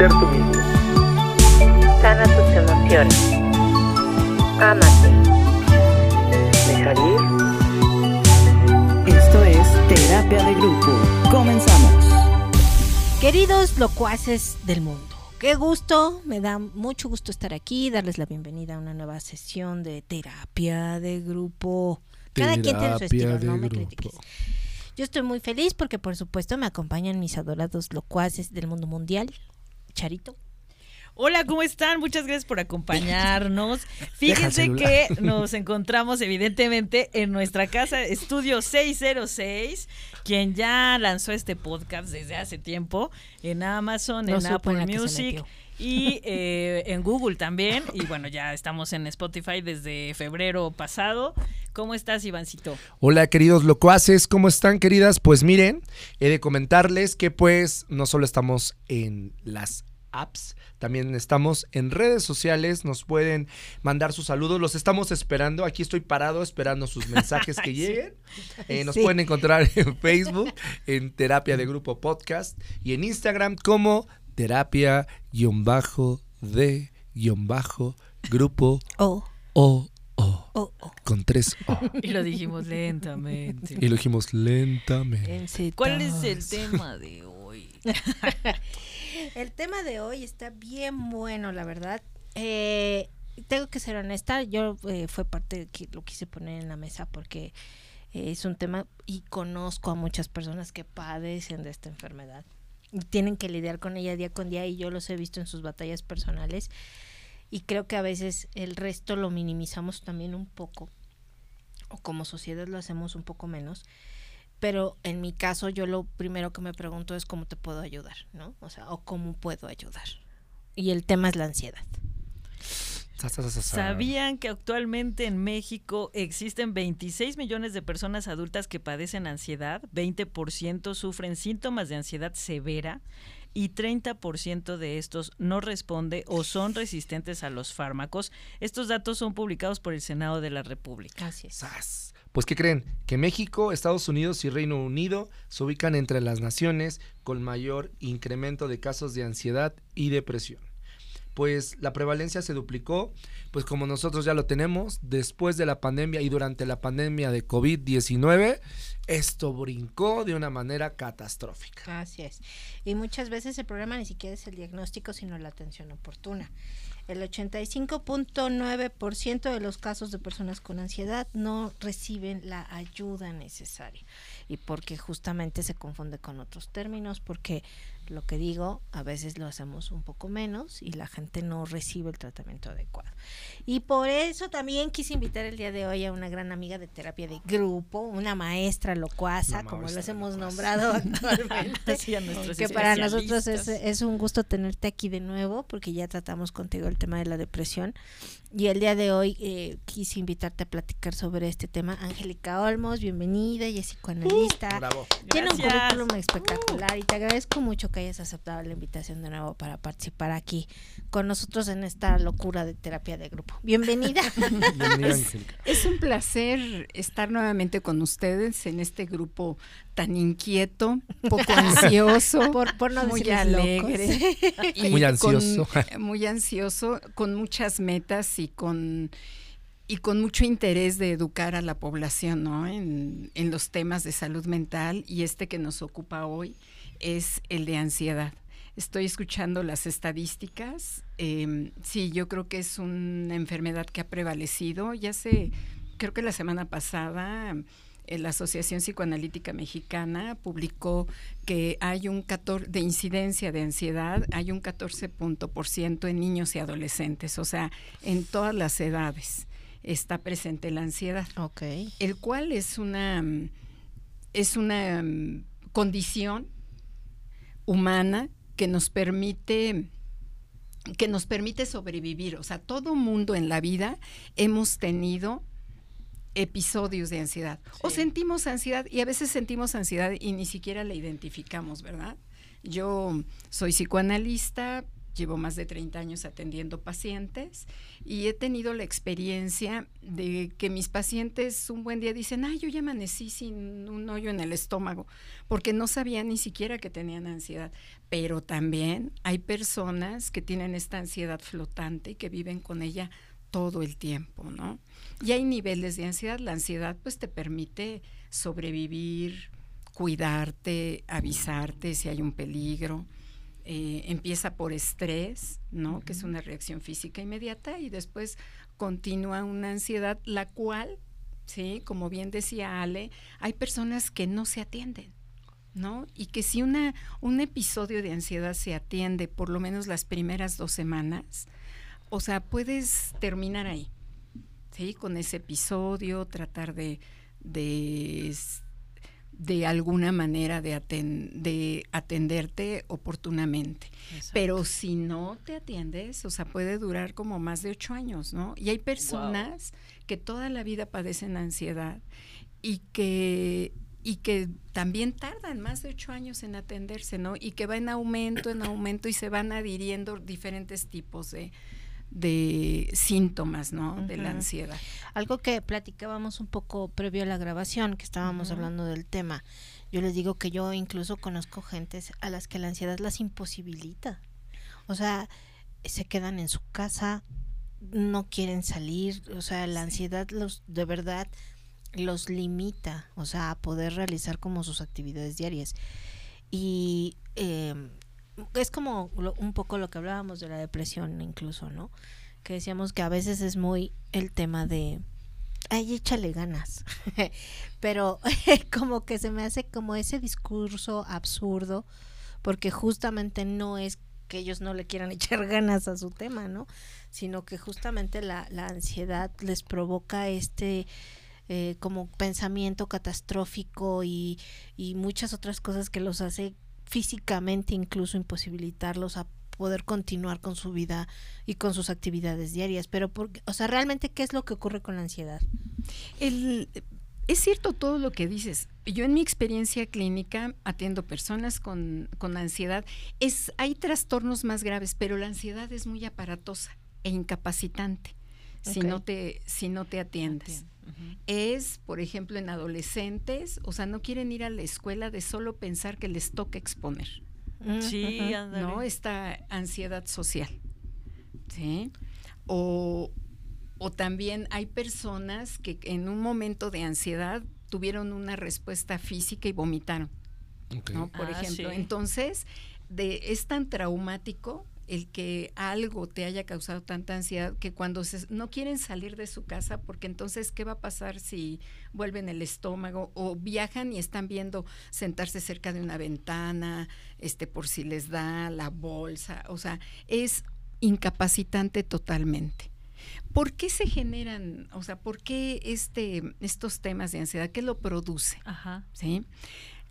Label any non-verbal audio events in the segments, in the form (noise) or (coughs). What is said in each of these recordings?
ser tú mismo. Sana tus emociones. Ámate. Dejar ir. Esto es Terapia de Grupo. Comenzamos. Queridos locuaces del mundo, qué gusto, me da mucho gusto estar aquí, darles la bienvenida a una nueva sesión de terapia de grupo. Cada quien tiene su estilo, no me grupo. critiques. Yo estoy muy feliz porque por supuesto me acompañan mis adorados locuaces del mundo mundial. Charito. Hola, ¿cómo están? Muchas gracias por acompañarnos. (laughs) Fíjense que (laughs) nos encontramos evidentemente en nuestra casa Estudio 606, quien ya lanzó este podcast desde hace tiempo en Amazon, No en Apple Music. Y eh, en Google también. Y bueno, ya estamos en Spotify desde febrero pasado. ¿Cómo estás, Ivancito? Hola queridos locuaces, ¿cómo están queridas? Pues miren, he de comentarles que pues no solo estamos en las apps, también estamos en redes sociales, nos pueden mandar sus saludos, los estamos esperando, aquí estoy parado esperando sus mensajes que (laughs) lleguen. Eh, nos Sí. pueden encontrar en Facebook, en Terapia de Grupo Podcast y en Instagram como terapia-de-grupo Oh, o o oh, oh. con tres o. Y lo dijimos lentamente. Y lo dijimos lentamente. ¿Cuál es el tema de hoy? (laughs) El tema de hoy está bien bueno, la verdad. Eh, tengo que ser honesta, yo eh, fue parte de que lo quise poner en la mesa porque eh, es un tema y conozco a muchas personas que padecen de esta enfermedad tienen que lidiar con ella día con día y yo los he visto en sus batallas personales y creo que a veces el resto lo minimizamos también un poco o como sociedad lo hacemos un poco menos pero en mi caso yo lo primero que me pregunto es cómo te puedo ayudar, ¿no? O sea, o cómo puedo ayudar. Y el tema es la ansiedad. Sa, sa, sa, sa, sa. ¿Sabían que actualmente en México existen 26 millones de personas adultas que padecen ansiedad? 20% sufren síntomas de ansiedad severa y 30% de estos no responde o son resistentes a los fármacos. Estos datos son publicados por el Senado de la República. Así es. Sas. Pues ¿qué creen? Que México, Estados Unidos y Reino Unido se ubican entre las naciones con mayor incremento de casos de ansiedad y depresión. Pues la prevalencia se duplicó, pues como nosotros ya lo tenemos, después de la pandemia y durante la pandemia de COVID-19, esto brincó de una manera catastrófica. Así es. Y muchas veces el problema ni siquiera es el diagnóstico, sino la atención oportuna. El 85.9% de los casos de personas con ansiedad no reciben la ayuda necesaria. Y porque justamente se confunde con otros términos, porque lo que digo, a veces lo hacemos un poco menos y la gente no recibe el tratamiento adecuado. Y por eso también quise invitar el día de hoy a una gran amiga de terapia de grupo, una maestra locuaza, como los hemos locuaza. nombrado (laughs) actualmente. Que para nosotros es, es un gusto tenerte aquí de nuevo, porque ya tratamos contigo el tema de la depresión. Y el día de hoy eh, quise invitarte a platicar sobre este tema. Angélica Olmos, bienvenida, ella es psicoanalista. Bravo. Tiene un Gracias. currículum espectacular y te agradezco mucho que hayas aceptado la invitación de nuevo para participar aquí con nosotros en esta locura de terapia de grupo. Bienvenida. (laughs) Bienvenida, Angélica. Es un placer estar nuevamente con ustedes en este grupo tan inquieto, poco ansioso, (laughs) por, por no muy alegre, locos. (laughs) y Muy con- ansioso. (laughs) muy ansioso, con muchas metas y con y con mucho interés de educar a la población, ¿no? En, en los temas de salud mental y este que nos ocupa hoy es el de ansiedad. Estoy escuchando las estadísticas. eh, sí, yo creo que es una enfermedad que ha prevalecido. Ya sé, creo que la semana pasada eh, la Asociación Psicoanalítica Mexicana publicó que hay un 14 de incidencia de ansiedad, hay un 14 punto por ciento en niños y adolescentes, o sea, en todas las edades está presente la ansiedad, Ok. el cual es una es una mm, condición humana que nos permite que nos permite sobrevivir, o sea, todo mundo en la vida hemos tenido episodios de ansiedad. O sentimos ansiedad y a veces sentimos ansiedad y ni siquiera la identificamos, ¿verdad? Yo soy psicoanalista, llevo más de 30 años atendiendo pacientes y he tenido la experiencia de que mis pacientes un buen día dicen, ay, yo ya amanecí sin un hoyo en el estómago, porque no sabían ni siquiera que tenían ansiedad. Pero también hay personas que tienen esta ansiedad flotante y que viven con ella todo el tiempo, ¿no? Y hay niveles de ansiedad. La ansiedad pues te permite sobrevivir, cuidarte, avisarte si hay un peligro. Eh, empieza por estrés, ¿no? Que es una reacción física inmediata y después continúa una ansiedad, la cual, sí, como bien decía Ale, hay personas que no se atienden. ¿No? Y que si una, un episodio de ansiedad se atiende por lo menos las primeras dos semanas, o sea, puedes terminar ahí, ¿sí? Con ese episodio, tratar de, de, de alguna manera de, de atenderte oportunamente. Exacto. Pero si no te atiendes, o sea, puede durar como más de ocho años, ¿no? Y hay personas wow. que toda la vida padecen ansiedad y que y que también tardan más de ocho años en atenderse, ¿no? Y que va en aumento, en aumento y se van adhiriendo diferentes tipos de, de síntomas, ¿no? Uh -huh. De la ansiedad. Algo que platicábamos un poco previo a la grabación, que estábamos uh -huh. hablando del tema. Yo les digo que yo incluso conozco gentes a las que la ansiedad las imposibilita. O sea, se quedan en su casa, no quieren salir, o sea, la sí. ansiedad los de verdad los limita, o sea, a poder realizar como sus actividades diarias. Y eh, es como lo, un poco lo que hablábamos de la depresión incluso, ¿no? Que decíamos que a veces es muy el tema de, ay, échale ganas, (laughs) pero (laughs) como que se me hace como ese discurso absurdo, porque justamente no es que ellos no le quieran (laughs) echar ganas a su tema, ¿no? Sino que justamente la, la ansiedad les provoca este eh, como pensamiento catastrófico y, y muchas otras cosas que los hace físicamente incluso imposibilitarlos a poder continuar con su vida y con sus actividades diarias. Pero, por, o sea, realmente, ¿qué es lo que ocurre con la ansiedad? El, es cierto todo lo que dices. Yo en mi experiencia clínica atiendo personas con, con ansiedad. Es, hay trastornos más graves, pero la ansiedad es muy aparatosa e incapacitante okay. si, no te, si no te atiendes. Uh -huh. Es, por ejemplo, en adolescentes, o sea, no quieren ir a la escuela de solo pensar que les toca exponer. Sí, uh -huh. ¿no? Esta ansiedad social. ¿Sí? O, o también hay personas que en un momento de ansiedad tuvieron una respuesta física y vomitaron. Okay. ¿no? Por ah, ejemplo. Sí. Entonces, de, es tan traumático el que algo te haya causado tanta ansiedad que cuando se, no quieren salir de su casa, porque entonces, ¿qué va a pasar si vuelven el estómago o viajan y están viendo sentarse cerca de una ventana, este, por si les da la bolsa? O sea, es incapacitante totalmente. ¿Por qué se generan, o sea, por qué este, estos temas de ansiedad? ¿Qué lo produce? Ajá. ¿Sí?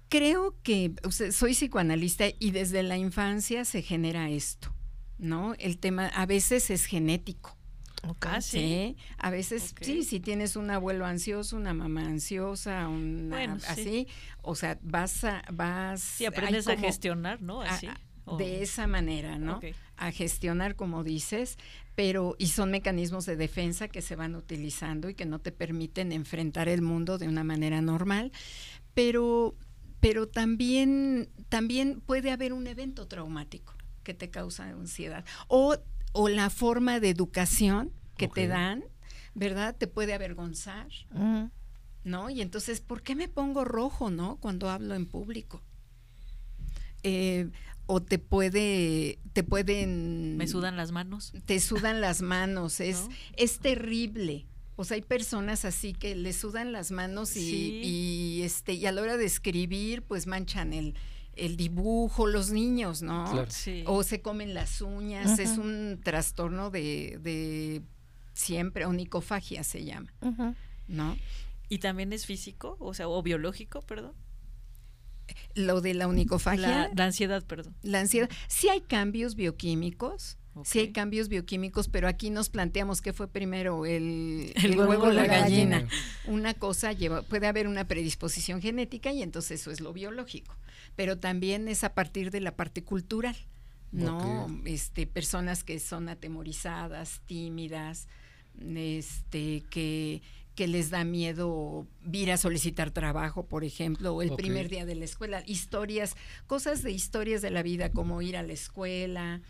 Creo que o sea, soy psicoanalista y desde la infancia se genera esto. ¿No? El tema a veces es genético. Okay. Ah, sí. A veces, okay. sí, si tienes un abuelo ansioso, una mamá ansiosa, una, bueno, así, sí. o sea, vas a, vas. Sí, aprendes como, a gestionar, ¿no? Así. A, de esa manera, ¿no? Okay. A gestionar, como dices, pero, y son mecanismos de defensa que se van utilizando y que no te permiten enfrentar el mundo de una manera normal, pero, pero también, también puede haber un evento traumático que te causa ansiedad. O, o la forma de educación que okay. te dan, ¿verdad? Te puede avergonzar, uh -huh. ¿no? Y entonces, ¿por qué me pongo rojo, no? Cuando hablo en público. Eh, o te puede, te pueden... Me sudan las manos. Te sudan las manos, es, ¿No? es terrible. O sea, hay personas así que le sudan las manos y, sí. y, este, y a la hora de escribir, pues manchan el, el dibujo, los niños, ¿no? Claro. Sí. O se comen las uñas, uh -huh. es un trastorno de, de siempre, onicofagia se llama, uh -huh. ¿no? ¿Y también es físico, o sea, o biológico, perdón? Lo de la onicofagia. La, la ansiedad, perdón. La ansiedad. Sí hay cambios bioquímicos, Okay. Sí hay cambios bioquímicos, pero aquí nos planteamos qué fue primero, el, el, el huevo o la, la gallina. gallina. Una cosa lleva, puede haber una predisposición genética y entonces eso es lo biológico, pero también es a partir de la parte cultural. ¿no? Ok. Este, personas que son atemorizadas, tímidas, este, que, que les da miedo ir a solicitar trabajo, por ejemplo, o el primer día de la escuela, historias, cosas de historias de la vida, como ir a la escuela,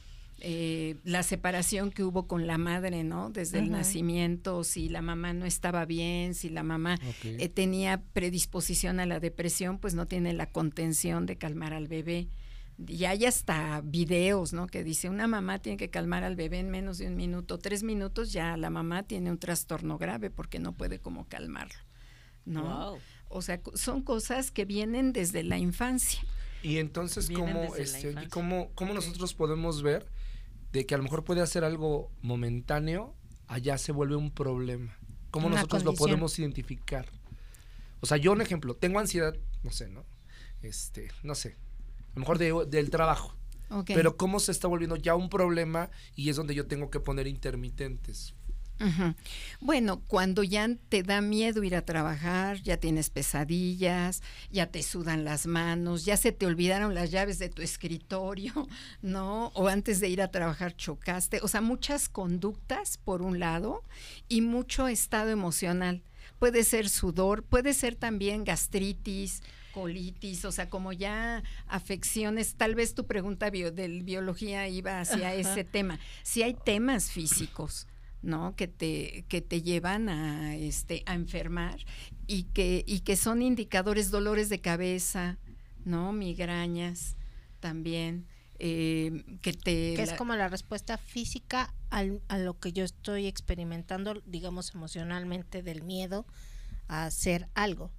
eh, la separación que hubo con la madre, ¿no? Desde el nacimiento, si la mamá no estaba bien, si la mamá eh, tenía predisposición a la depresión, pues no tiene la contención de calmar al bebé. Y hay hasta videos, ¿no? Que dice, una mamá tiene que calmar al bebé en menos de un minuto, tres minutos, ya la mamá tiene un trastorno grave porque no puede como calmarlo, ¿no? Wow. O sea, son cosas que vienen desde la infancia. Y entonces, ¿cómo, este, cómo, cómo nosotros podemos ver de que a lo mejor puede hacer algo momentáneo, allá se vuelve un problema? ¿Cómo Una nosotros lo podemos identificar? O sea, yo un ejemplo, tengo ansiedad, no sé, ¿no? Este, no sé, a lo mejor de- del trabajo. Pero cómo se está volviendo ya un problema y es donde yo tengo que poner intermitentes. Bueno, cuando ya te da miedo ir a trabajar, ya tienes pesadillas, ya te sudan las manos, ya se te olvidaron las llaves de tu escritorio, (laughs) ¿no? O antes de ir a trabajar chocaste, o sea, muchas conductas por un lado y mucho estado emocional. Puede ser sudor, puede ser también gastritis, colitis, o sea, como ya afecciones, tal vez tu pregunta bio, del biología iba hacia ese tema. Si hay temas físicos, ¿no? Que te, que te llevan a, este, a enfermar y que, y que son indicadores, dolores de cabeza, ¿no? Migrañas también, eh, que te... Que es la- como la respuesta física al- a lo que yo estoy experimentando, digamos, emocionalmente del miedo a hacer algo.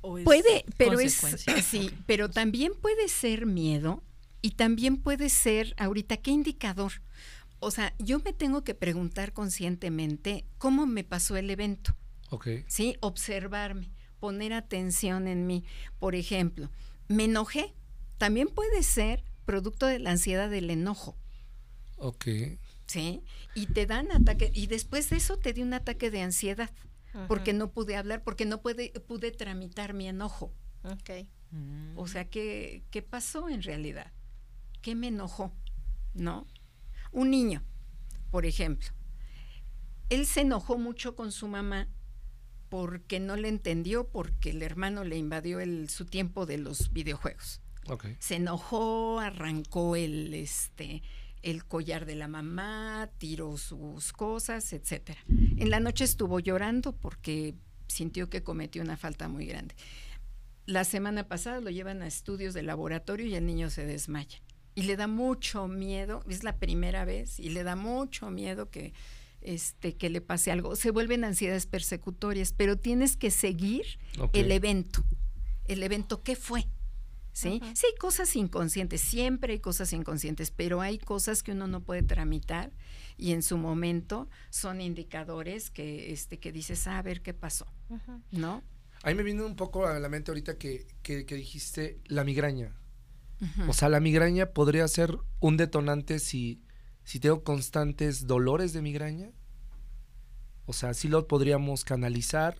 ¿O es Puede, pero es consecuencia? (coughs) sí, pero también puede ser miedo y también puede ser ahorita qué indicador. O sea, yo me tengo que preguntar conscientemente cómo me pasó el evento, Ok. ¿sí? Observarme, poner atención en mí. Por ejemplo, me enojé. También puede ser producto de la ansiedad del enojo. Ok. ¿sí? Y te dan ataque, y después de eso te dio un ataque de ansiedad, porque no pude hablar, porque no pude, pude tramitar mi enojo. Ok. Mm. O sea, ¿qué, ¿qué pasó en realidad? ¿Qué me enojó? ¿No? Un niño, por ejemplo, él se enojó mucho con su mamá porque no le entendió, porque el hermano le invadió el, su tiempo de los videojuegos se enojó, arrancó el este el collar de la mamá, tiró sus cosas, etcétera. En la noche estuvo llorando porque sintió que cometió una falta muy grande. La semana pasada lo llevan a estudios de laboratorio y el niño se desmaya. Y le da mucho miedo, es la primera vez, y le da mucho miedo que, este, que le pase algo. Se vuelven ansiedades persecutorias, pero tienes que seguir el evento. El evento, ¿qué fue? ¿Sí? Sí, hay cosas inconscientes, siempre hay cosas inconscientes, pero hay cosas que uno no puede tramitar y en su momento son indicadores que, este, que dices, "Ah, a ver qué pasó, Ujú. ¿no? A mí me vino un poco a la mente ahorita que, que, que dijiste la migraña. O sea, la migraña podría ser un detonante si, si tengo constantes dolores de migraña. O sea, sí lo podríamos canalizar.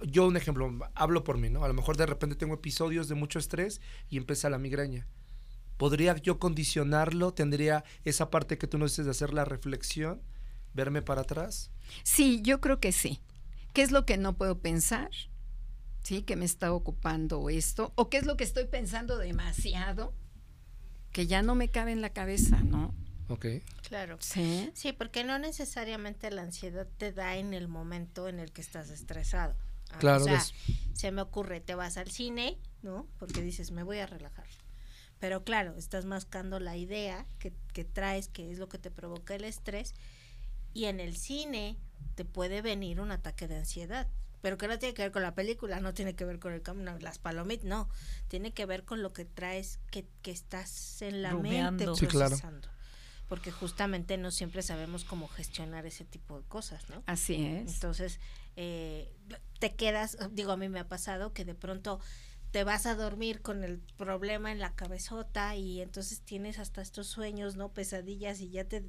Yo, un ejemplo, hablo por mí, ¿no? A lo mejor de repente tengo episodios de mucho estrés y empieza la migraña. ¿Podría yo condicionarlo? ¿Tendría esa parte que tú nos dices de hacer la reflexión? ¿Verme para atrás? Sí, yo creo que sí. ¿Qué es lo que no puedo pensar? ¿Sí? ¿Que me está ocupando esto? ¿O qué es lo que estoy pensando demasiado? Que ya no me cabe en la cabeza, ¿no? Ok. Claro. Sí. Sí, porque no necesariamente la ansiedad te da en el momento en el que estás estresado. Ah, Claro, O sea, se me ocurre, te vas al cine, ¿no? Porque dices, me voy a relajar. Pero claro, estás mascando la idea que, que traes, que es lo que te provoca el estrés. Y en el cine te puede venir un ataque de ansiedad. Pero que no tiene que ver con la película, no tiene que ver con el camino, las palomitas, no. Tiene que ver con lo que traes, que, que estás en la mente Rumiando. Sí, claro. procesando. Porque justamente no siempre sabemos cómo gestionar ese tipo de cosas, ¿no? Así es. Entonces, eh, te quedas, digo, a mí me ha pasado que de pronto te vas a dormir con el problema en la cabezota y entonces tienes hasta estos sueños, ¿no? Pesadillas y ya te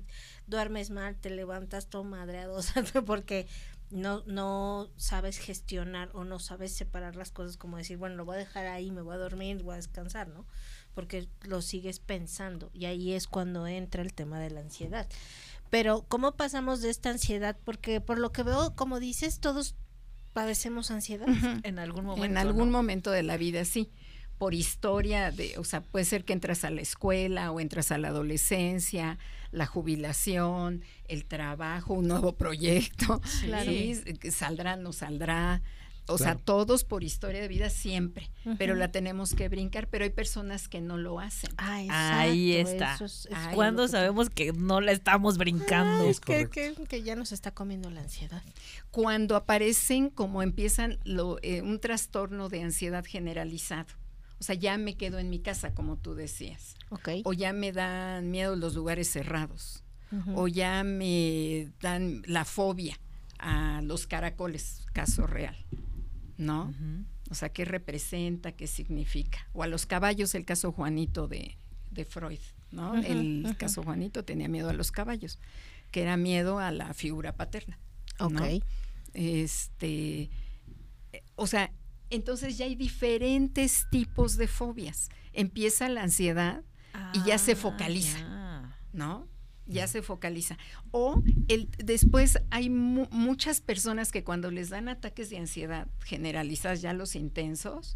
duermes mal, te levantas todo madreado, (laughs) o sea, porque no, no sabes gestionar o no sabes separar las cosas como decir, bueno, lo voy a dejar ahí, me voy a dormir, voy a descansar, ¿no? Porque lo sigues pensando y ahí es cuando entra el tema de la ansiedad. Pero ¿cómo pasamos de esta ansiedad? Porque por lo que veo, como dices, todos padecemos ansiedad. En algún momento. en algún ¿no? momento de la vida, sí. Por historia, de, o sea, puede ser que entras a la escuela o entras a la adolescencia, la jubilación, el trabajo, un nuevo proyecto, Claro. saldrá, no saldrá. O sea, todos por historia de vida siempre, pero la tenemos que brincar, pero hay personas que no lo hacen. Ah, Ahí está. es- es Ay, ¿Cuándo lo que- sabemos que no la estamos brincando? Es que, que- que ya nos está comiendo la ansiedad. Cuando aparecen como empiezan lo, eh, un trastorno de ansiedad generalizado. O sea, ya me quedo en mi casa, como tú decías. O ya me dan miedo los lugares cerrados. O ya me dan la fobia a los caracoles, caso real, ¿no? O sea, ¿qué representa? ¿Qué significa? O a los caballos, el caso Juanito de, de Freud, ¿no? El caso Juanito tenía miedo a los caballos, que era miedo a la figura paterna. Ok. ¿no? Este, eh, o sea, entonces ya hay diferentes tipos de fobias. Empieza la ansiedad, Y ya se Ah, focaliza. ¿no? Ya se focaliza. O el, después hay mu- muchas personas que cuando les dan ataques de ansiedad generalizadas, ya los intensos.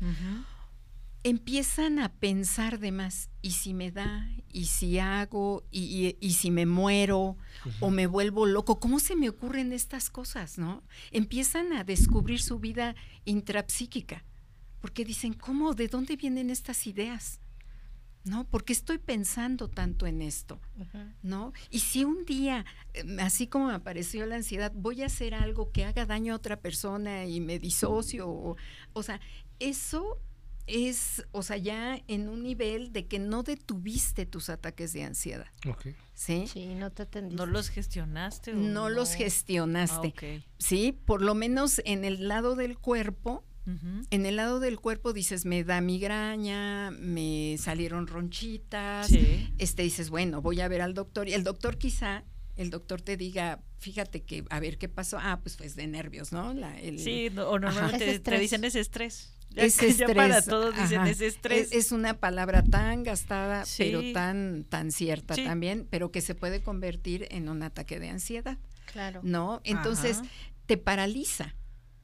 Empiezan a pensar de más. ¿Y si me da? ¿Y si hago? ¿Y, y- y si me muero? ¿O me vuelvo loco? ¿Cómo se me ocurren estas cosas, no? Empiezan a descubrir su vida intrapsíquica. Porque dicen, ¿cómo? ¿De dónde vienen estas ideas? ¿No? ¿Por qué estoy pensando tanto en esto? ¿no? Y si un día, eh, así como me apareció la ansiedad, voy a hacer algo que haga daño a otra persona y me disocio, o, o sea, eso es, o sea, ya en un nivel de que no detuviste tus ataques de ansiedad, Ok. ¿sí? Sí, no te atendiste. ¿No los gestionaste? o No los Ah, gestionaste, ok. ¿sí? Por lo menos en el lado del cuerpo, en el lado del cuerpo dices, me da migraña, me salieron ronchitas, Sí. este dices, bueno, voy a ver al doctor y el doctor quizá el doctor te diga, fíjate que a ver qué pasó, ah, pues pues de nervios, ¿no? La- el- Sí, no- o normalmente Es te, te estrés. dicen es estrés. Ya, es que ya para estrés, todos dicen ajá. es estrés. Es, es una palabra tan gastada, Sí. pero tan tan cierta Sí. también, pero que se puede convertir en un ataque de ansiedad, Claro. ¿no? Entonces Ajá. te paraliza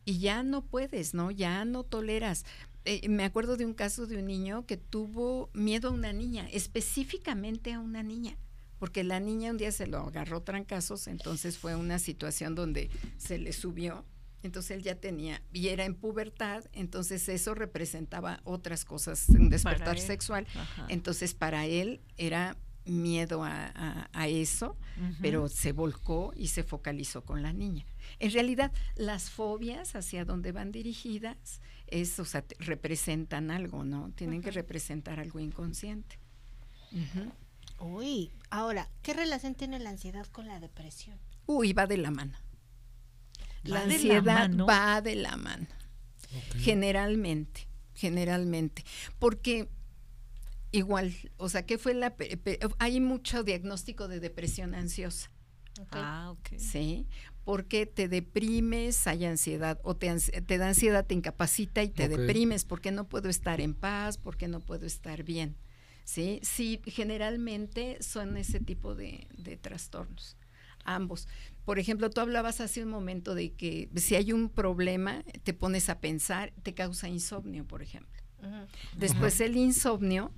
y ya no puedes, ¿no? Ya no toleras. Eh, me acuerdo de un caso de un niño que tuvo miedo a una niña, específicamente a una niña, porque la niña un día se lo agarró trancazos, entonces fue una situación donde se le subió, entonces él ya tenía, y era en pubertad, entonces eso representaba otras cosas, un despertar sexual, Ajá. entonces para él era miedo a, a- a eso, pero se volcó y se focalizó con la niña. En realidad, las fobias hacia donde van dirigidas es, o sea, te- representan algo, ¿no? Tienen que representar algo inconsciente. Uy, ahora, ¿qué relación tiene la ansiedad con la depresión? Uy, va de la mano. La ¿Va de la ansiedad mano? va de la mano. Generalmente, generalmente. Porque igual, o sea, ¿qué fue la... hay mucho diagnóstico de depresión ansiosa. Ah, ok. Sí, porque te deprimes, hay ansiedad, o te, te da ansiedad, te incapacita y te deprimes, porque no puedo estar en paz, porque no puedo estar bien. Sí, sí, generalmente son ese tipo de, de trastornos, ambos. Por ejemplo, tú hablabas hace un momento de que si hay un problema, te pones a pensar, te causa insomnio, por ejemplo. Después el insomnio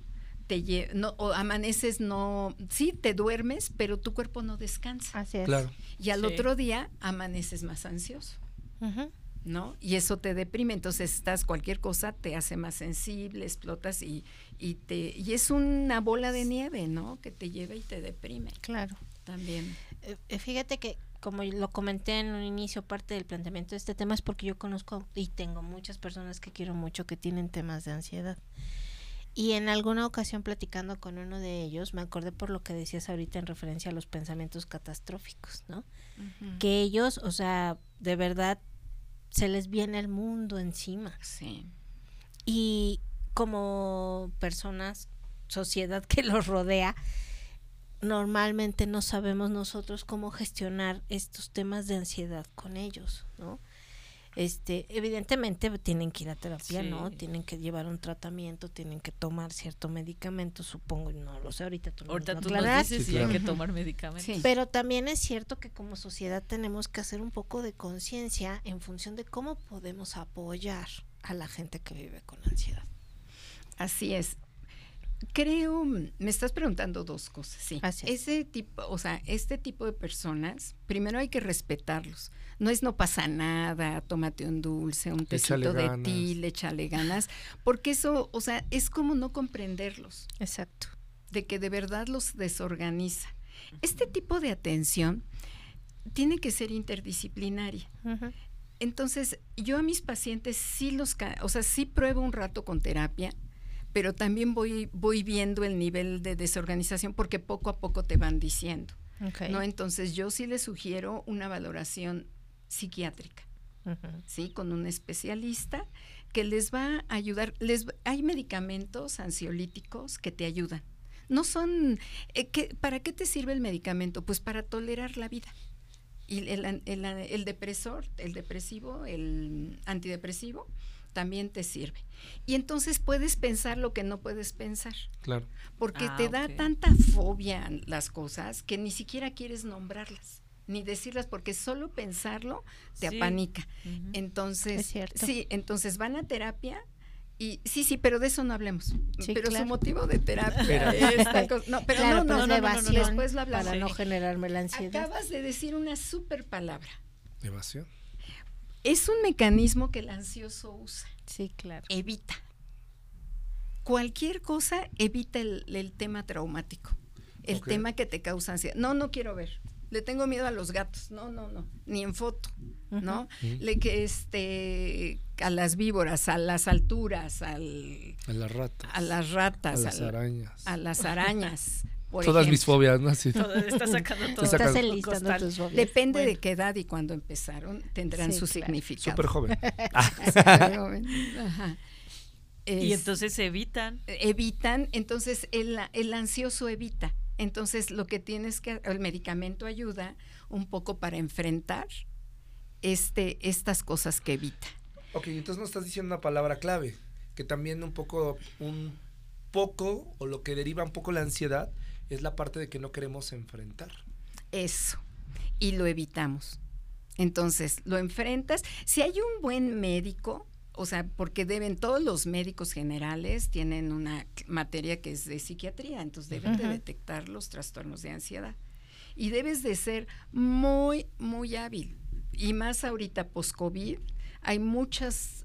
te no, o amaneces, no, sí, te duermes, pero tu cuerpo no descansa. Así es. Claro. Y al Sí. otro día amaneces más ansioso, Ujú. ¿No? Y eso te deprime, entonces estás cualquier cosa te hace más sensible, explotas y, y te y es una bola de nieve, ¿no? Que te lleva y te deprime Claro. también. Eh, eh, fíjate que como lo comenté en un inicio, parte del planteamiento de este tema es porque yo conozco y tengo muchas personas que quiero mucho que tienen temas de ansiedad. Y en alguna ocasión platicando con uno de ellos, me acordé por lo que decías ahorita en referencia a los pensamientos catastróficos, ¿no? Que ellos, o sea, de verdad se les viene el mundo encima. Sí. Y como personas, sociedad que los rodea, normalmente no sabemos nosotros cómo gestionar estos temas de ansiedad con ellos, ¿no? Este, evidentemente tienen que ir a terapia, ¿no? Tienen que llevar un tratamiento, tienen que tomar cierto medicamento, supongo, no lo sé, ahorita tú, nos Ahorita lo tú nos dices Sí, si hay claro. que tomar medicamentos. Sí. Pero también es cierto que como sociedad tenemos que hacer un poco de conciencia en función de cómo podemos apoyar a la gente que vive con ansiedad. Así es. Creo, me estás preguntando dos cosas, sí. Así es. Ese tipo, o sea, este tipo de personas, primero hay que respetarlos. No es no pasa nada, tómate un dulce, un tecito Échale de ganas. ti, échale ganas, porque eso, o sea, es como no comprenderlos, Exacto. de que de verdad los desorganiza. Este tipo de atención tiene que ser interdisciplinaria. Entonces, yo a mis pacientes sí los, ca- o sea, sí pruebo un rato con terapia, pero también voy, voy viendo el nivel de desorganización porque poco a poco te van diciendo. ¿no? Entonces, yo sí les sugiero una valoración psiquiátrica. ¿sí? Con un especialista que les va a ayudar. Les, hay medicamentos ansiolíticos que te ayudan. No son, eh, ¿qué- ¿para qué te sirve el medicamento? Pues para tolerar la vida. Y el, el an- el depresor, el depresivo, el antidepresivo, también te sirve. Y entonces puedes pensar lo que no puedes pensar, Claro. porque Ah, te da tanta fobia las cosas que ni siquiera quieres nombrarlas, ni decirlas, porque solo pensarlo te Sí. apanica. Entonces, Es cierto. sí, entonces van a terapia y sí, sí, pero de eso no hablemos. Sí, pero claro. su motivo de terapia es tal (laughs) cosa. No, pero claro, no, pero no, es no, la no, no, evasión después lo hablamos. para no generarme la ansiedad. Acabas de decir una super palabra. Evasión. Es un mecanismo que el ansioso usa. Sí, claro. Evita. Cualquier cosa evita el, el tema traumático. El tema que te causa ansiedad. No, no quiero ver. Le tengo miedo a los gatos. No, no, no. Ni en foto. ¿no? Le que este a las víboras, a las alturas, al, A las ratas. a las a ratas, las al- arañas. a las arañas. (laughs) por Todas mis fobias, ¿no? Así. Todo- Está sacando todo. Está Estás enlistando tus fobias. Depende de qué edad y cuándo empezaron, tendrán Sí, su claro. significado. Súper joven. (laughs) Ajá. Y Es- entonces evitan. evitan, entonces el, el ansioso evita. Entonces lo que tienes que, el medicamento ayuda un poco para enfrentar este, estas cosas que evita. Ok, entonces nos estás diciendo una palabra clave, que también un poco, un poco, o lo que deriva un poco la ansiedad, es la parte de que no queremos enfrentar. Eso. Y lo evitamos. Entonces, lo enfrentas. Si hay un buen médico, o sea, porque deben, todos los médicos generales tienen una materia que es de psiquiatría, entonces deben de detectar los trastornos de ansiedad. Y debes de ser muy, muy hábil. Y más ahorita post-COVID, hay muchas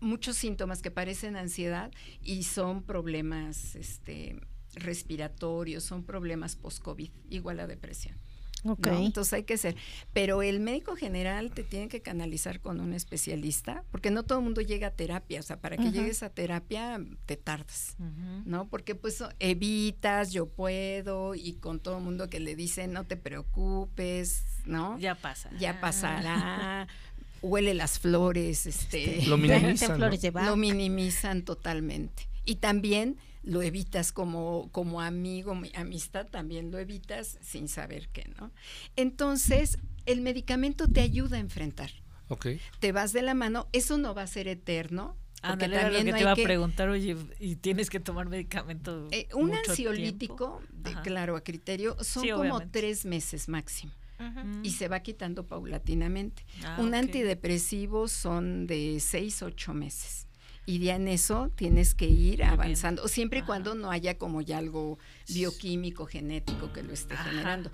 muchos síntomas que parecen ansiedad y son problemas este, respiratorios, son problemas post-COVID, igual a depresión. Entonces hay que ser. Pero el médico general te tiene que canalizar con un especialista, porque no todo el mundo llega a terapia. O sea, para que llegues a terapia te tardas. ¿no? Porque pues evitas, yo puedo, y con todo el mundo que le dice no te preocupes, ¿no? Ya pasa. Ya pasará. (laughs) Huele las flores, este. Lo (laughs) Tráete minimizan. lo minimizan totalmente. Y también lo evitas como, como amigo, mi- amistad, también lo evitas sin saber qué, ¿no? Entonces, el medicamento te ayuda a enfrentar. Ok. Te vas de la mano, eso no va a ser eterno. Porque era lo también que no te iba a preguntar, oye, y tienes que tomar medicamento. eh, un mucho ansiolítico, de- claro, a criterio, son Sí, como obviamente. tres meses máximo. Mm. y se va quitando paulatinamente. Ah, un antidepresivo son de seis, ocho meses. Y ya en eso tienes que ir avanzando, siempre y cuando no haya como ya algo bioquímico, genético que lo esté Ajá. generando.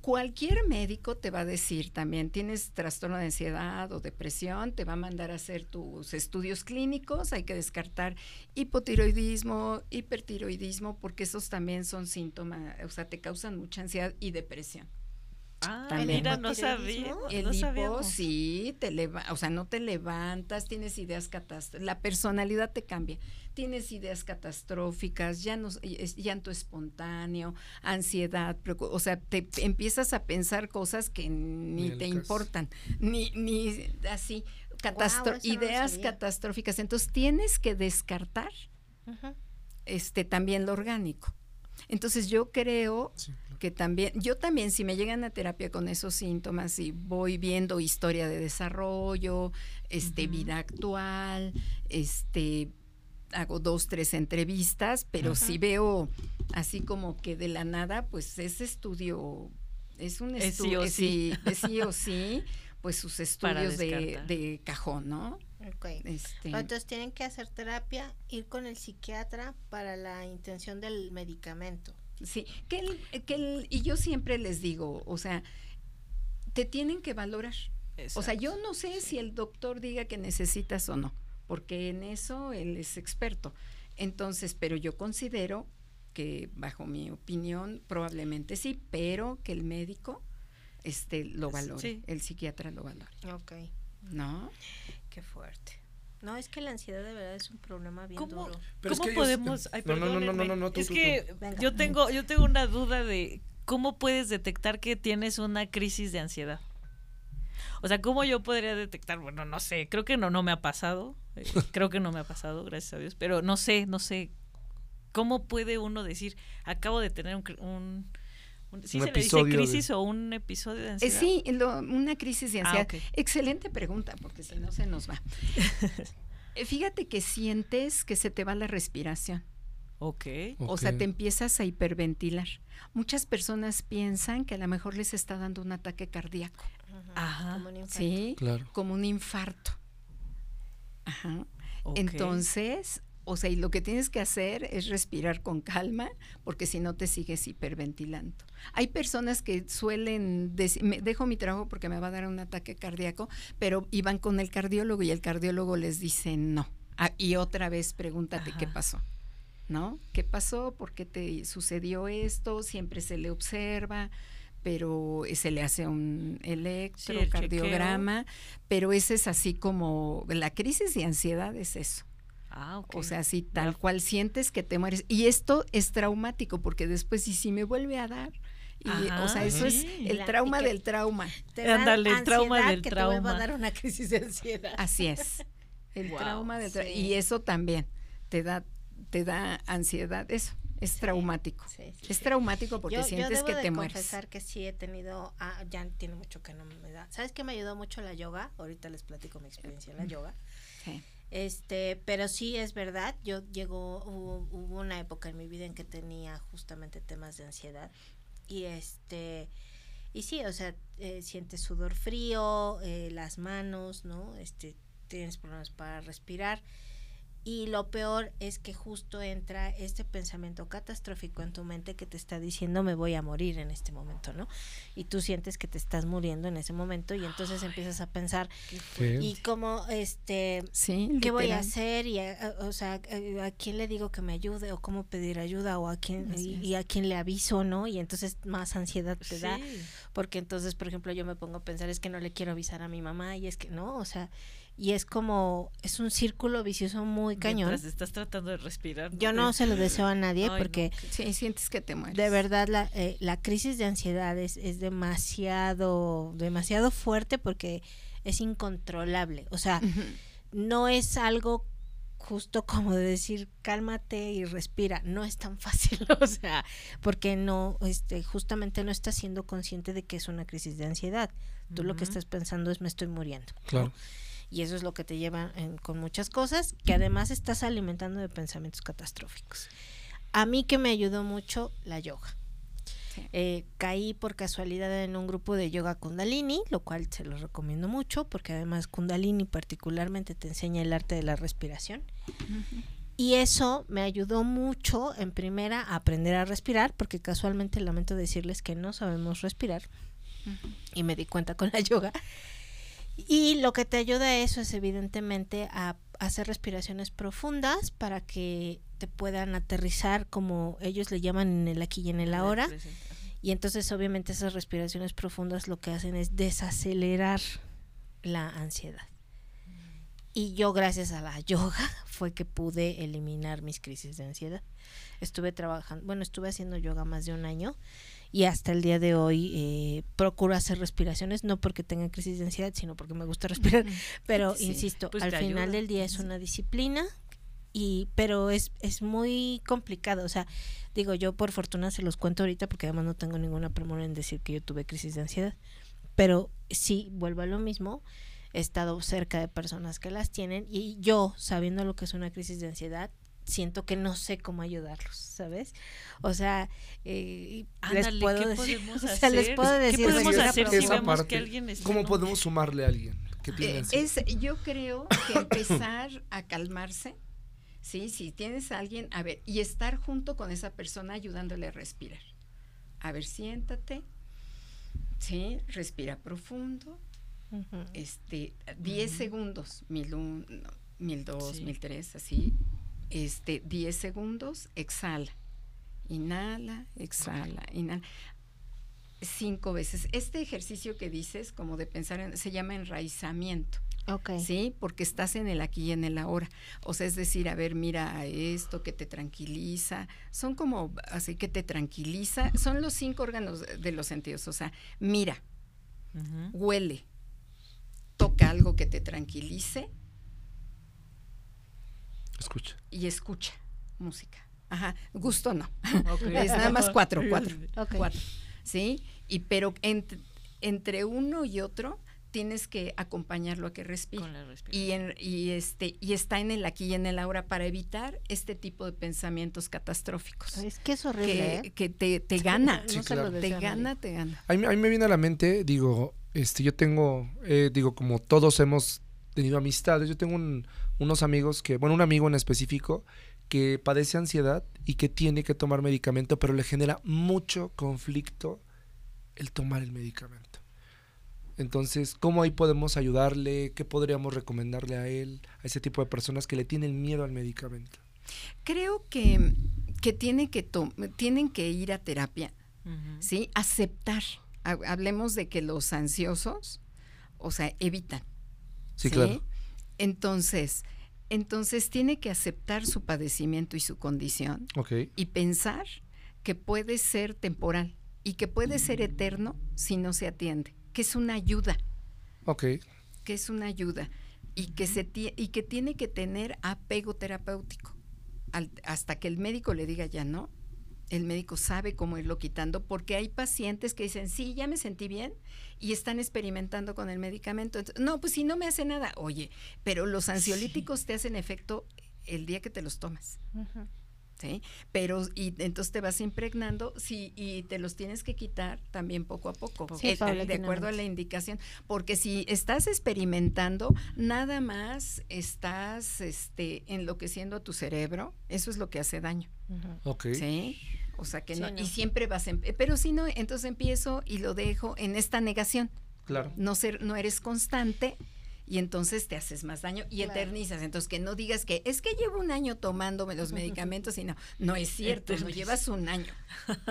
Cualquier médico te va a decir también, tienes trastorno de ansiedad o depresión, te va a mandar a hacer tus estudios clínicos, hay que descartar hipotiroidismo, hipertiroidismo, porque esos también son síntomas, o sea, te causan mucha ansiedad y depresión. Ah, También. mira, no sabía. El no hipo, sí, te leva o sea, no te levantas, tienes ideas catastróficas, la personalidad te cambia, tienes ideas catastróficas, ya no, es llanto espontáneo, ansiedad, o sea, te empiezas a pensar cosas que Ni te importan, ni, ni así, no ideas catastróficas, entonces tienes que descartar este también lo orgánico. Entonces yo creo Sí. Que también, yo también si me llegan a terapia con esos síntomas y voy viendo historia de desarrollo, este, vida actual, este, hago dos, tres entrevistas, pero si veo así como que de la nada, pues ese estudio es un Es sí estudio, o sí. es sí o sí, pues sus estudios de, cajón, ¿no? Ok. Este, Entonces tienen que hacer terapia, ir con el psiquiatra para la intención del medicamento. Sí, que el, que el- y yo siempre les digo, o sea, te tienen que valorar. O sea, yo no sé si el doctor diga que necesitas o no, porque en eso él es experto. Entonces, pero yo considero que, bajo mi opinión, probablemente sí, pero que el médico este, lo valore, Sí. el psiquiatra lo valore, Ok. ¿no? Qué fuerte. No, es que la ansiedad de verdad es un problema bien ¿Cómo, duro. Pero es ¿cómo que ellos- podemos...? Ay, No, no, no, no, no, no, no, tú, es tú, que tú. Venga. yo tengo, yo tengo una duda de cómo puedes detectar que tienes una crisis de ansiedad. O sea, ¿cómo yo podría detectar? Bueno, no sé, creo que no, no me ha pasado. eh, (laughs) creo que no me ha pasado, gracias a Dios. Pero no sé, no sé. ¿Cómo puede uno decir, acabo de tener un, un- ¿Sí Un se le dice episodio de- crisis o un episodio de Eh, ansiedad? sí, lo- una crisis de Ah, ansiedad. Excelente pregunta, porque si no se nos va. (laughs) Eh, Fíjate que sientes que se te va la respiración. Ok. O sea, te empiezas a hiperventilar. Muchas personas piensan que a lo mejor les está dando un ataque cardíaco, Ajá. Como un infarto. ¿sí? Claro. Como un infarto. Ajá. Entonces, o sea, y lo que tienes que hacer es respirar con calma, porque si no te sigues hiperventilando. Hay personas que suelen decir, me dejo mi trabajo porque me va a dar un ataque cardíaco, pero iban con el cardiólogo y el cardiólogo les dice no. Ah, y otra vez pregúntate qué pasó. ¿No? ¿Qué pasó? ¿Por qué te sucedió esto? Siempre se le observa, pero se le hace un electrocardiograma, pero ese es así como la crisis de ansiedad es eso. Ah. O sea, así tal cual sientes que te mueres. Y esto es traumático porque después, ¿y si me vuelve a dar? Y, o sea, eso es el trauma del trauma. Ándale, el trauma del que te vuelva trauma. a dar una crisis de ansiedad. Así es. El trauma del trauma. sí. Y eso también te da, te da ansiedad. Eso es traumático. Sí, sí, Es sí. traumático porque yo, yo sientes debo que de te mueres. confesar que sí he tenido, ah, ya tiene mucho que no me da. ¿Sabes qué me ayudó mucho la yoga? Ahorita les platico mi experiencia en la yoga. Sí. Este, pero sí es verdad, yo llegó, hubo, hubo una época en mi vida en que tenía justamente temas de ansiedad y este, y sí, o sea, eh, sientes sudor frío, eh, las manos, ¿no? Este, tienes problemas para respirar y lo peor es que justo entra este pensamiento catastrófico en tu mente que te está diciendo me voy a morir en este momento, ¿no? Y tú sientes que te estás muriendo en ese momento y entonces empiezas a pensar y como este Sí, ¿Qué voy a hacer? Y a, o sea, a, a quién le digo que me ayude o cómo pedir ayuda o a quién y, a quién le aviso, ¿no? Y entonces más ansiedad te da, porque entonces, por ejemplo, yo me pongo a pensar es que no le quiero avisar a mi mamá y es que no, o sea, y es como es un círculo vicioso muy cañón. Mientras estás tratando de respirar. Yo no se lo deseo a nadie Ay, no, porque Sí, sientes que te mueres. de verdad la, eh, la crisis de ansiedad es, es demasiado demasiado fuerte porque es incontrolable, o sea, no es algo justo como de decir cálmate y respira, no es tan fácil, (laughs) o sea, porque no, este, justamente no estás siendo consciente de que es una crisis de ansiedad. Tú lo que estás pensando es me estoy muriendo. ¿no? Y eso es lo que te lleva en- con muchas cosas, que además estás alimentando de pensamientos catastróficos. A mí que me ayudó mucho la yoga. Sí. Eh, caí por casualidad en un grupo de yoga kundalini, lo cual se los recomiendo mucho porque además kundalini particularmente te enseña el arte de la respiración. Y eso me ayudó mucho en primera a aprender a respirar porque casualmente lamento decirles que no sabemos respirar y me di cuenta con la yoga. Y lo que te ayuda a eso es evidentemente a hacer respiraciones profundas para que te puedan aterrizar como ellos le llaman en el aquí y en el ahora. Y entonces obviamente esas respiraciones profundas lo que hacen es desacelerar la ansiedad. Y yo gracias a la yoga (laughs) fue que pude eliminar mis crisis de ansiedad. Estuve trabajando, bueno, estuve haciendo yoga más de un año y hasta el día de hoy eh, procuro hacer respiraciones, no porque tenga crisis de ansiedad, sino porque me gusta respirar. Pero Sí. insisto, Pues al final ayuda. del día es una disciplina y pero es, es muy complicado, o sea, digo, yo por fortuna se los cuento ahorita porque además no tengo ninguna premura en decir que yo tuve crisis de ansiedad, pero sí, vuelvo a lo mismo, he estado cerca de personas que las tienen y yo, sabiendo lo que es una crisis de ansiedad, siento que no sé cómo ayudarlos, ¿sabes? O sea, eh, les Ándale, puedo ¿qué decir, (laughs) podemos o sea, les puedo ¿Qué decir, podemos "Mira, hacer si esa vemos que parte, alguien está ¿Cómo podemos sumarle a alguien que tiene Eh, es, yo creo que empezar a calmarse, ¿sí? Si tienes a alguien, a ver, y estar junto con esa persona ayudándole a respirar. A ver, siéntate, ¿sí? Respira profundo, este, 10 segundos, mil un, no, mil dos, Sí. mil tres, así, este, 10 segundos, exhala, inhala, exhala, inhala, cinco veces. Este ejercicio que dices, como de pensar en, se llama enraizamiento. Ok. ¿sí? Porque estás en el aquí y en el ahora. O sea, es decir, a ver, mira esto que te tranquiliza. Son como así que te tranquiliza. Son los cinco órganos de los sentidos. O sea, mira, huele, toca algo que te tranquilice Escucha. y escucha música. Ajá, gusto no. (laughs) Es nada más cuatro, cuatro. (laughs) Cuatro, ¿sí? Y pero ent- entre uno y otro tienes que acompañarlo a que respire. Con la respiración. y, en- y este y está en el aquí y en el ahora para evitar este tipo de pensamientos catastróficos Es que es horrible, que, ¿eh? que te, te gana (laughs) No Sí, se lo claro. te gana te gana A mí, a mí me viene a la mente, digo, este, yo tengo, eh, digo, como todos hemos tenido amistades, yo tengo un- unos amigos que, bueno, un amigo en específico que padece ansiedad y que tiene que tomar medicamento, pero le genera mucho conflicto el tomar el medicamento. Entonces, ¿cómo ahí podemos ayudarle? ¿Qué podríamos recomendarle a él, a ese tipo de personas que le tienen miedo al medicamento? creo que que tiene que to- tienen que ir a terapia sí aceptar Ha- hablemos de que los ansiosos o sea evitan Sí, claro. Entonces entonces tiene que aceptar su padecimiento y su condición y pensar que puede ser temporal y que puede ser eterno si no se atiende, que es una ayuda, ok, que es una ayuda y que se y que tiene que tener apego terapéutico. Al- hasta que el médico le diga ya no. El médico sabe cómo irlo quitando porque hay pacientes que dicen, sí, ya me sentí bien y están experimentando con el medicamento. Entonces, no, pues si no me hace nada. Oye, pero los ansiolíticos te hacen efecto el día que te los tomas. ¿sí? Pero y entonces te vas impregnando sí, y te los tienes que quitar también poco a poco, Sí, eh, de acuerdo a la indicación, porque si estás experimentando, nada más estás este enloqueciendo a tu cerebro, eso es lo que hace daño. ¿sí? O sea que Sí, no, no. y siempre vas en, pero si no, entonces empiezo y lo dejo en esta negación. Claro. No ser no eres constante y entonces te haces más daño y Claro. eternizas. Entonces, que no digas que es que llevo un año tomándome los (laughs) medicamentos y no, no es cierto, no llevas un año,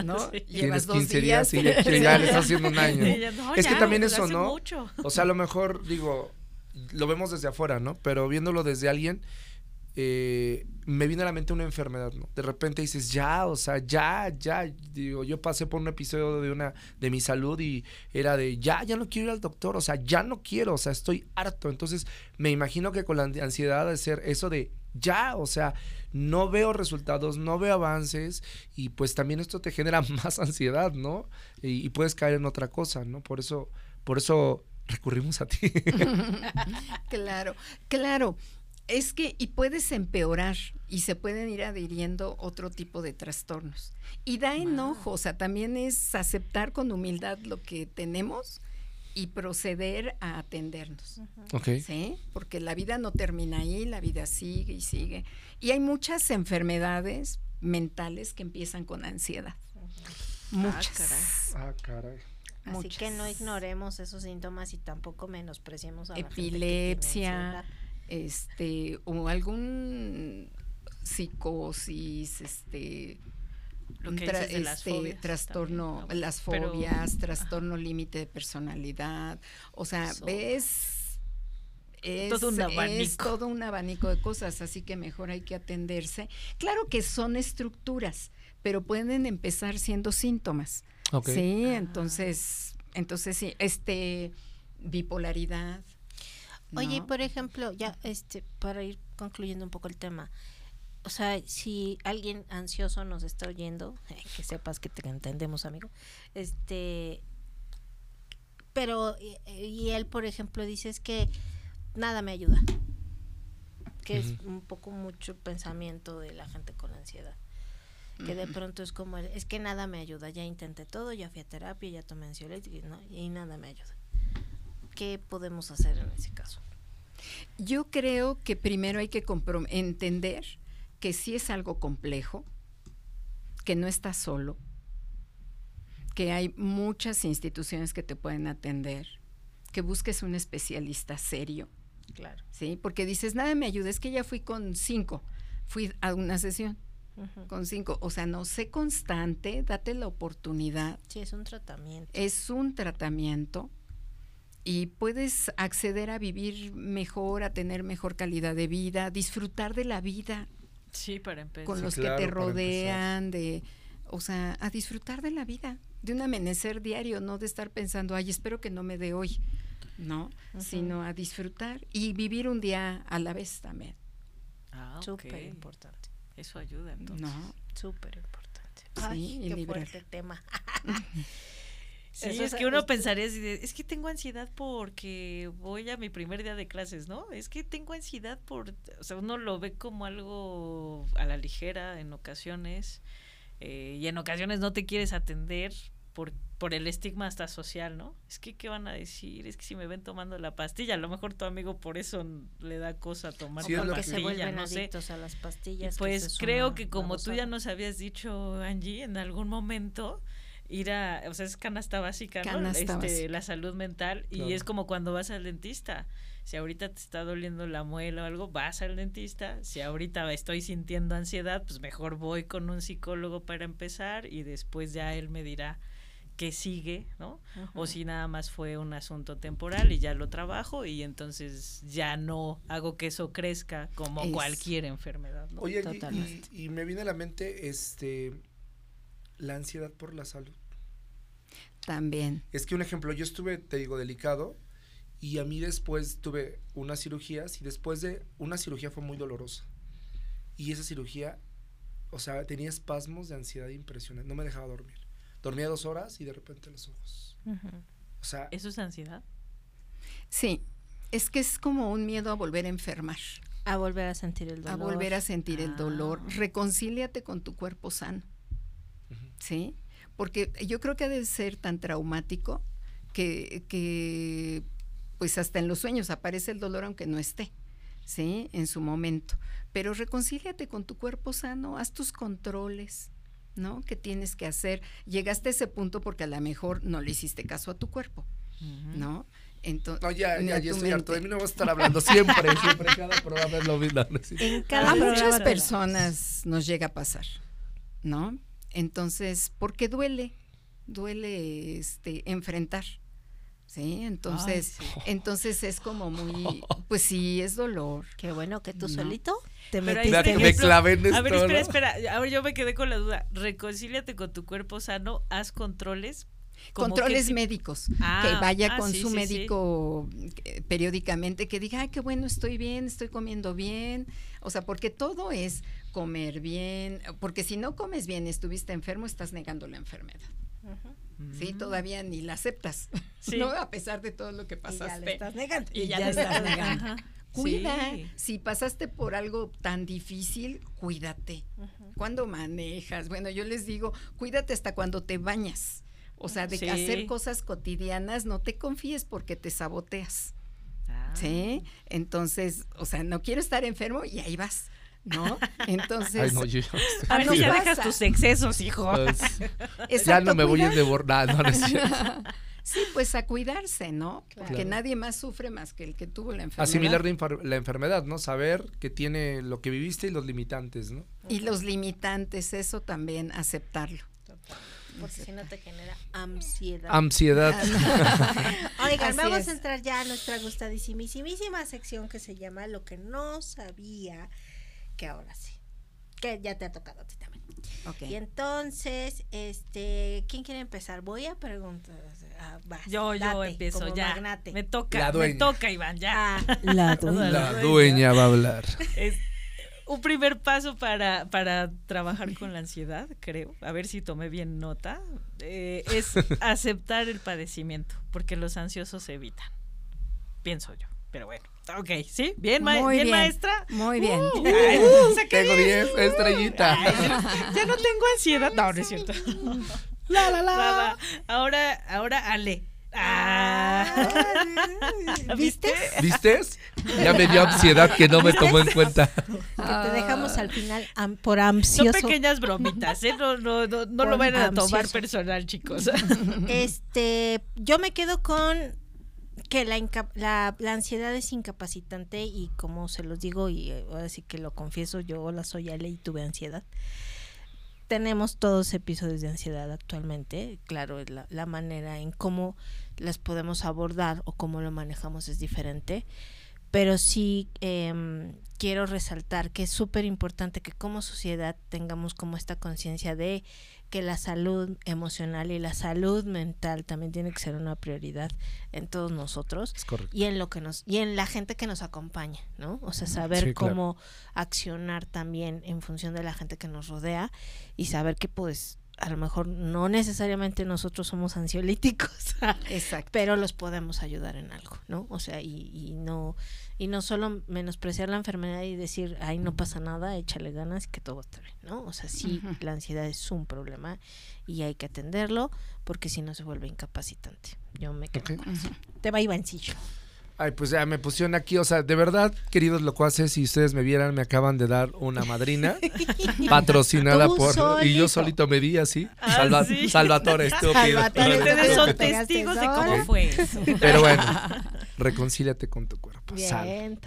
¿no? (laughs) Sí. Llevas dos 15 días. días y ya, le está haciendo un (laughs) año. Ella, no, Es que también pues, eso, ¿no? mucho. O sea, a lo mejor, digo, lo vemos desde afuera, ¿no? Pero viéndolo desde alguien, eh, me viene a la mente una enfermedad, ¿no? De repente dices, ya, o sea, ya, ya. Digo, yo pasé por un episodio de una, de mi salud y era de, ya, ya no quiero ir al doctor, o sea, ya no quiero, o sea, estoy harto. Entonces, me imagino que con la ansiedad de ser eso de, ya, o sea, no veo resultados, no veo avances y pues también esto te genera (laughs) más ansiedad, ¿no? Y, y puedes caer en otra cosa, ¿no? Por eso, por eso recurrimos a ti. (laughs) claro, claro. Es que, y puedes empeorar y se pueden ir adhiriendo otro tipo de trastornos. Y da enojo, o sea, también es aceptar con humildad lo que tenemos y proceder a atendernos. ok. ¿sí? Porque la vida no termina ahí, la vida sigue y sigue. Y hay muchas enfermedades mentales que empiezan con ansiedad. Muchas. Ah, caray. Así que no ignoremos esos síntomas y tampoco menospreciemos a la gente que tiene Epilepsia. Este, o algún psicosis, este, Lo un que tra- dices de las este, fobias trastorno, las Pero- fobias, trastorno límite de personalidad, o sea, Eso. ves, es, Todo un es abanico. todo un abanico de cosas, así que mejor hay que atenderse. Claro que son estructuras, pero pueden empezar siendo síntomas. Sí, entonces, entonces sí, este bipolaridad. Oye, por ejemplo, ya este para ir concluyendo un poco el tema, o sea, si alguien ansioso nos está oyendo, (laughs) que sepas que te entendemos, amigo. Este, pero y, él, por ejemplo, dice es que nada me ayuda. Que es un poco mucho pensamiento de la gente con ansiedad. Que de pronto es como, es que nada me ayuda. Ya intenté todo, ya fui a terapia, ya tomé ansiolíticos ¿no? y nada me ayuda. ¿Qué podemos hacer en ese caso? Yo creo que primero hay que entender que sí es algo complejo, que no estás solo, que hay muchas instituciones que te pueden atender, que busques un especialista serio, Claro. ¿sí? Porque dices, nada me ayuda, es que ya fui con cinco, fui a una sesión con cinco, o sea, no sé constante, date la oportunidad, Sí, es un tratamiento. es un tratamiento y puedes acceder a vivir mejor, a tener mejor calidad de vida, disfrutar de la vida Sí, para empezar. con Sí, los claro, que te rodean, de, o sea, a disfrutar de la vida, de un amanecer diario, no de estar pensando, ay, espero que no me dé hoy, ¿no? Sino a disfrutar y vivir un día a la vez también, Ah, ok. Súper importante. Eso ayuda entonces. ¿no? Súper importante. Sí, Ay, y qué liberar. fuerte tema. (laughs) Sí, Eso es es- que uno es- pensaría así de, es que tengo ansiedad porque voy a mi primer día de clases, ¿no? Es que tengo ansiedad por, o sea, uno lo ve como algo a la ligera en ocasiones eh, y en ocasiones no te quieres atender por, por el estigma hasta social, ¿no? Es que, ¿qué van a decir? Es que si me ven tomando la pastilla, a lo mejor tu amigo por eso le da cosa tomar Sí, la pastilla, vuelven no sé. adictos a las pastillas. Pues creo que como tú ya nos habías dicho, Angie, en algún momento ir a, o sea, es canasta básica, ¿no? Canasta este, básica. la salud mental y es como cuando vas al dentista. Si ahorita te está doliendo la muela o algo, vas al dentista. Si ahorita estoy sintiendo ansiedad, pues mejor voy con un psicólogo para empezar y después ya él me dirá qué sigue, ¿no? O si nada más fue un asunto temporal y ya lo trabajo y entonces ya no hago que eso crezca como Es- cualquier enfermedad, ¿no? Oye, y, y me viene a la mente este la ansiedad por la salud. También. Es que un ejemplo, yo estuve, te digo, delicado y a mí después tuve unas cirugías y después de una cirugía fue muy dolorosa. Y esa cirugía, o sea, tenía espasmos de ansiedad impresionantes, no me dejaba dormir. Dormía dos horas y de repente los ojos. O sea, ¿Eso es ansiedad? Sí, es que es como un miedo a volver a enfermar, A volver a sentir el dolor. a volver a sentir el dolor. Ah. Reconcíliate con tu cuerpo sano, ¿sí? Porque yo creo que ha de ser tan traumático que, que, pues hasta en los sueños aparece el dolor aunque no esté, ¿sí? En su momento. Pero reconcíliate con tu cuerpo sano, haz tus controles, ¿no? ¿Qué tienes que hacer? Llegaste a ese punto porque a lo mejor no le hiciste caso a tu cuerpo, ¿no? Entonces, no, ya, ni ya, tu estoy harto de mí, no vas a estar hablando siempre, (laughs) siempre, cada programa es lo mismo. En cada A muchas personas nos llega a pasar, ¿no? Entonces, porque duele, duele este enfrentar. ¿Sí? Entonces, Ay, sí. entonces es como muy, (laughs) pues sí, es dolor. Qué bueno que tú No. solito te Pero ahí, que me ejemplo, clavé en A ver, esto, espera, ¿no? espera. Ahora yo me quedé con la duda. Reconcíliate con tu cuerpo sano, haz controles. ¿Cómo qué Controles médicos, Ah, que vaya ah, con sí, su sí, médico eh, periódicamente, que diga, ay, qué bueno, estoy bien, estoy comiendo bien. O sea, porque todo es comer bien, porque si no comes bien, estuviste enfermo, estás negando la enfermedad. Sí, todavía ni la aceptas. Sí. ¿no? A pesar de todo lo que Y ya pasaste. le estás negando. Y ya le estás negando. Ajá. Cuida, Sí. si pasaste por algo tan difícil, cuídate. Cuando manejas, bueno, yo les digo, cuídate hasta cuando te bañas. O sea, de Sí. hacer cosas cotidianas, no te confíes porque te saboteas. Ah. ¿Sí? Entonces, o sea, no quiero estar enfermo y ahí vas, ¿no? (laughs) Entonces, Ay, no, yo, (laughs) A ver ya dejas tus excesos, hijo. pues, ya no me voy a cuidar- endebornar, no, no es cierto. (laughs) Sí, pues a cuidarse, ¿no? Porque Claro. nadie más sufre más que el que tuvo la enfermedad. Asimilar la, enfermedad, ¿no? Saber que tiene lo que viviste y los limitantes, ¿no? Y los limitantes, eso también, aceptarlo. Porque si no te genera ansiedad. Ansiedad. Oigan, Así vamos es. a entrar ya a nuestra gustadísimísima sección que se llama Lo que no sabía que ahora sí. Que ya te ha tocado a ti también. Ok. Y entonces, este, ¿quién quiere empezar? Voy a preguntar. ah, vas, Yo, yo date, empiezo como ya. magnate. Me toca, La me toca, Iván, ya. Ah, (laughs) la dueña. La dueña va a hablar. Es- un primer paso para, para trabajar con la ansiedad, creo, a ver si tomé bien nota, eh, es (laughs) aceptar el padecimiento, porque los ansiosos se evitan, pienso yo, pero bueno. Ok, ¿sí? ¿Bien, ma- Muy bien, bien, maestra? muy bien. Uh, (laughs) uh, Tengo diez. 10 estrellita. Ay, ya no tengo ansiedad. No, no es cierto. La, la, la. Va, va. Ahora, ahora Ale. Ah. ¿Viste? ¿Vistes? Ya me dio ansiedad que no me tomó en cuenta. Que te dejamos al final am- por Son ansioso. pequeñas bromitas, ¿eh? No, no, no, no lo vayan a tomar personal, chicos. Este, yo me quedo con que la, la, la ansiedad es incapacitante y como se los digo y eh, ahora sí que lo confieso, yo la soy Ale y tuve ansiedad. Tenemos todos episodios de ansiedad actualmente, claro, la, la manera en cómo las podemos abordar o cómo lo manejamos es diferente, pero sí em, quiero resaltar que es súper importante que como sociedad tengamos como esta conciencia de que la salud emocional y la salud mental también tiene que ser una prioridad en todos nosotros Es correcto. y en lo que nos y en la gente que nos acompaña, ¿no? O sea, saber Sí, claro. cómo accionar también en función de la gente que nos rodea y saber que pues a lo mejor no necesariamente nosotros somos ansiolíticos, (laughs) Exacto. pero los podemos ayudar en algo, ¿no? O sea, y, y no y no solo menospreciar la enfermedad y decir, ay, no pasa nada, échale ganas y que todo está bien, ¿no? O sea, sí, la ansiedad es un problema y hay que atenderlo porque si no se vuelve incapacitante. Yo me quedo Ok. con eso. Te va Ivancillo. Ay, pues ya me pusieron aquí, o sea, de verdad, queridos locuaces, si ustedes me vieran, me acaban de dar una madrina (laughs) patrocinada por... Y yo solito. me di así. Ah, Salva- sí. Salvatore, estúpido. Salvatore, Ustedes son testigos de cómo fue eso. Pero bueno, reconcíliate con tu cuerpo. Bien,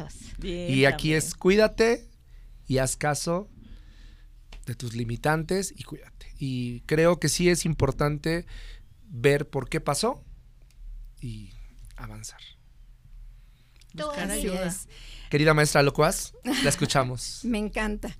Y aquí también. es cuídate y haz caso de tus limitantes y cuídate. Y creo que sí es importante ver por qué pasó y avanzar. Buscar Así ayuda. es. Querida maestra Locuaz, la escuchamos. (laughs) Me encanta.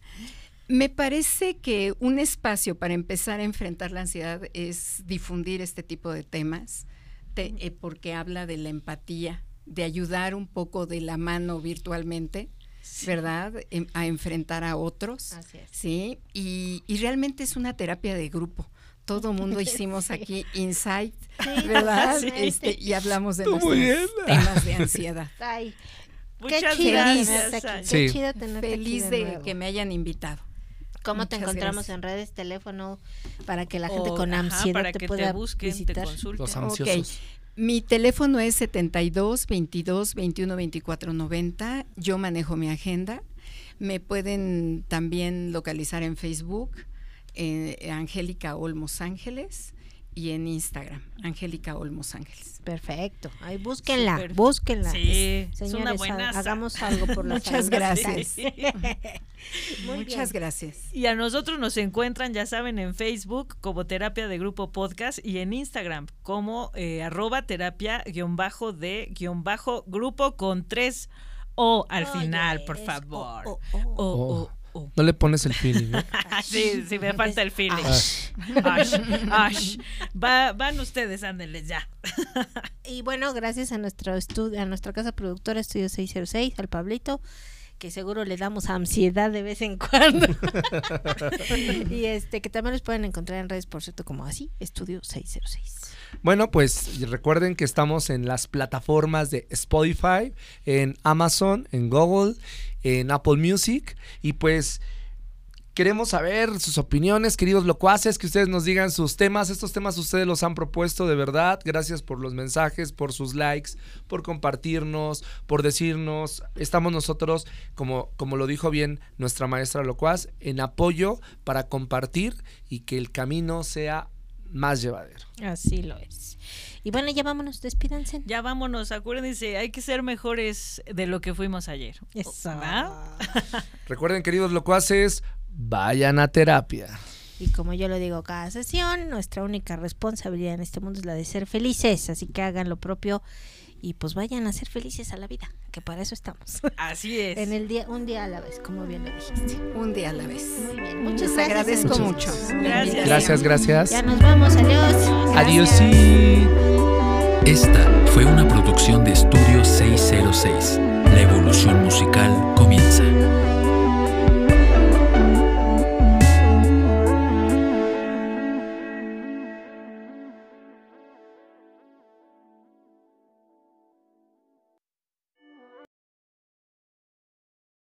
Me parece que un espacio para empezar a enfrentar la ansiedad es difundir este tipo de temas, te- eh, porque habla de la empatía, de ayudar un poco de la mano virtualmente, ¿verdad? Em- a enfrentar a otros, Así es. ¿sí? Y, y realmente es una terapia de grupo. Todo mundo (laughs) hicimos aquí insight, (laughs) ¿verdad? Sí. Este, y hablamos de muy nuestros bien. temas de (laughs) ansiedad. Ay, Muchas qué chido. Sí. Qué chido tenerte Feliz aquí de, de que me hayan invitado. ¿Cómo te Muchas encontramos gracias. en redes, teléfono, para que la gente O, con ajá, ansiedad para te que pueda te busquen, visitar? te consulten. Los Ok. ansiosos. Mi teléfono es 72 22 21 24 90. Yo manejo mi agenda. Me pueden también localizar en Facebook, eh, Angélica Olmos Ángeles, y en Instagram, Angélica Olmos Ángeles. Perfecto. Ay, búsquenla, Súper. búsquenla. Sí, es Señores, ha- buenaza. hagamos algo por (laughs) la Muchas salud gracias. (laughs) Muchas bien. gracias. Y a nosotros nos encuentran, ya saben, en Facebook como Terapia de Grupo Podcast y en Instagram como eh, arroba terapia guion bajo de guion bajo grupo con tres O al final, por es favor. o- o- o. O, Oh. O, o. No le pones el feeling, ¿no? (laughs) sí, sí, me falta el feeling. Ash. Ash, ash. Va- van ustedes, ándenles ya. (laughs) Y bueno, gracias a nuestro estudio, a nuestra casa productora Estudio 606, al Pablito, que seguro le damos ansiedad de vez en (laughs) cuando. y este, que también los pueden encontrar en redes, por cierto, como así, Estudio 606. Bueno, pues recuerden que estamos en las plataformas de Spotify, en Amazon, en Google, en Apple Music y pues queremos saber sus opiniones, queridos locuaces, que ustedes nos digan sus temas. Estos temas ustedes los han propuesto de verdad. Gracias por los mensajes, por sus likes, por compartirnos, por decirnos. Estamos nosotros, como, como lo dijo bien nuestra maestra locuaz, en apoyo para compartir y que el camino sea más llevadero. Así lo es. Y bueno, ya vámonos, despídanse. Ya vámonos, acuérdense, hay que ser mejores de lo que fuimos ayer. Eso. (laughs) Recuerden, queridos locuaces, vayan a terapia. Y como yo lo digo cada sesión, nuestra única responsabilidad en este mundo es la de ser felices, así que hagan lo propio y pues vayan a ser felices a la vida, que para eso estamos. Así (laughs) es. en el día, un día a la vez, como bien lo dijiste. Un día a la vez. Muy bien, muchas Les gracias. agradezco Muchas mucho. Gracias. Gracias, gracias. Ya nos vamos, adiós. Adiós. Gracias. Esta fue una producción de Estudio 606. La evolución musical comienza.